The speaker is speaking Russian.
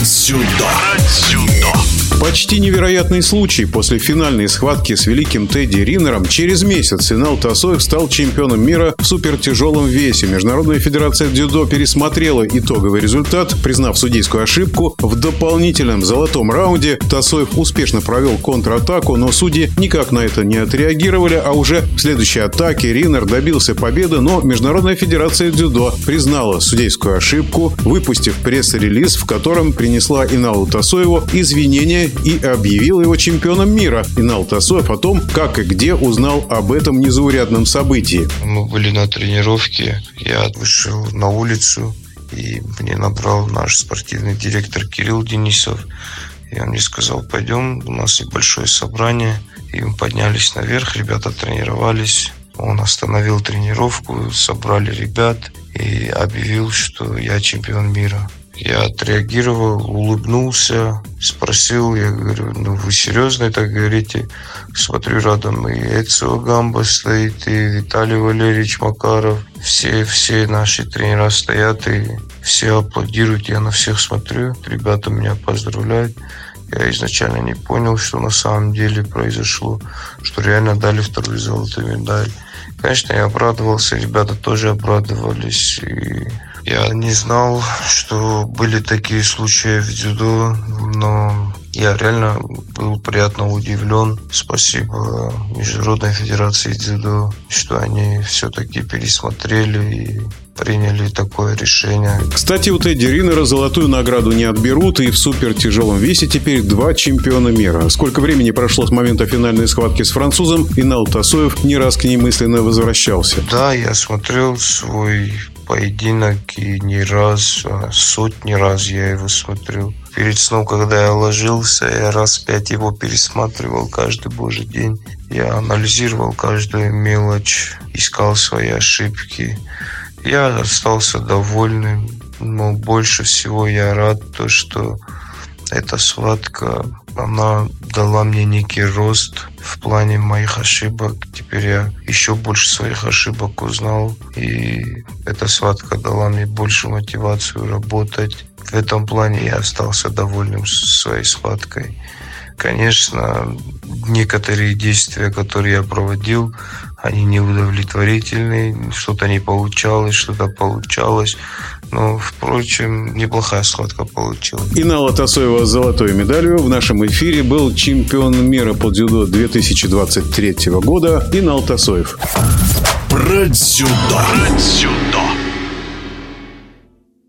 Брать сюда. Почти невероятный случай. После финальной схватки с великим Тедди Риннером через месяц Инал Тасоев стал чемпионом мира в супертяжелом весе. Международная федерация дзюдо пересмотрела итоговый результат, признав судейскую ошибку. В дополнительном золотом раунде Тасоев успешно провел контратаку, но судьи никак на это не отреагировали, а уже в следующей атаке Риннер добился победы, но Международная федерация дзюдо признала судейскую ошибку, выпустив пресс-релиз, в котором принесла Иналу Тасоеву извинения и объявил его чемпионом мира. Инал Тасоев о том, как и где узнал об этом незаурядном событии. Мы были на тренировке, я вышел на улицу, и мне набрал наш спортивный директор Кирилл Денисов. И он мне сказал, пойдем, у нас есть большое собрание. И мы поднялись наверх, ребята тренировались. Он остановил тренировку, собрали ребят и объявил, что я чемпион мира. Я отреагировал, улыбнулся, спросил, я говорю, ну вы серьезно так говорите? Смотрю, рядом и Эцио Гамба стоит, и Виталий Валерьевич Макаров. Все, все наши тренера стоят, и все аплодируют, я на всех смотрю. Ребята меня поздравляют. Я изначально не понял, что на самом деле произошло, что реально дали вторую золотую медаль. Конечно, я обрадовался, ребята тоже обрадовались. И я не знал, что были такие случаи в дзюдо, но я реально был приятно удивлен. Спасибо Международной Федерации дзюдо, что они все-таки пересмотрели и приняли такое решение. Кстати, у Тедди Риннера золотую награду не отберут, и в супер тяжелом весе теперь два чемпиона мира. Сколько времени прошло с момента финальной схватки с французом, Инал Тасоев не раз к ней мысленно возвращался. Да, я смотрел свой поединок и не раз, а сотни раз я его смотрел. Перед сном, когда я ложился, я раз пять его пересматривал каждый божий день. Я анализировал каждую мелочь, искал свои ошибки. Я остался довольным, но больше всего я рад то, что эта схватка, она дала мне некий рост в плане моих ошибок. Теперь я еще больше своих ошибок узнал. И эта схватка дала мне больше мотивацию работать. В этом плане я остался довольным своей схваткой. Конечно, некоторые действия, которые я проводил, они не удовлетворительны, что-то не получалось, что-то получалось. Но, впрочем, неплохая схватка получилась. Инала Тасоева с золотой медалью в нашем эфире был чемпион мира по дзюдо 2023 года Инал Тасоев. Брать сюда. Брать сюда.